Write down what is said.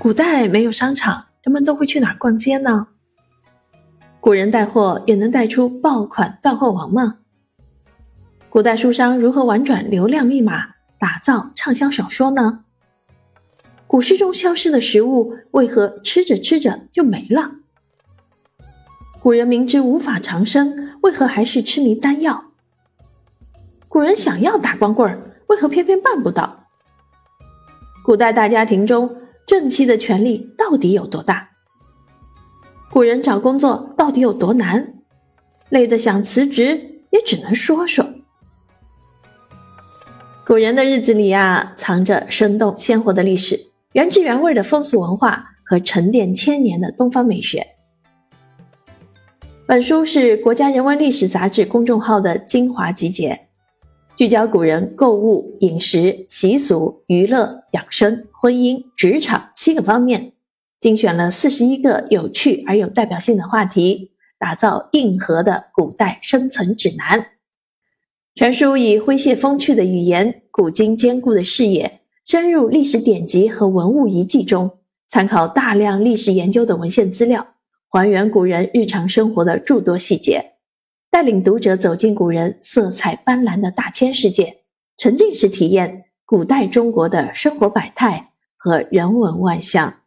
古代没有商场，人们都会去哪逛街呢？古人带货也能带出爆款断货王吗？古代书商如何玩转流量密码，打造畅销小说呢？古诗中消失的食物为何吃着吃着就没了？古人明知无法长生，为何还是痴迷丹药？古人想要打光棍儿，为何偏偏办不到？古代大家庭中。正妻的权力到底有多大？古人找工作到底有多难？累得想辞职，也只能说说。古人的日子里啊，藏着生动鲜活的历史，原汁原味的风俗文化和沉淀千年的东方美学。本书是国家人文历史杂志公众号的精华集结。聚焦古人购物、饮食、习俗、娱乐、养生、婚姻、职场七个方面，精选了四十一个有趣而有代表性的话题，打造硬核的古代生存指南。全书以诙谐风趣的语言、古今兼顾的视野，深入历史典籍和文物遗迹中，参考大量历史研究的文献资料，还原古人日常生活的诸多细节。带领读者走进古人色彩斑斓的大千世界，沉浸式体验古代中国的生活百态和人文万象。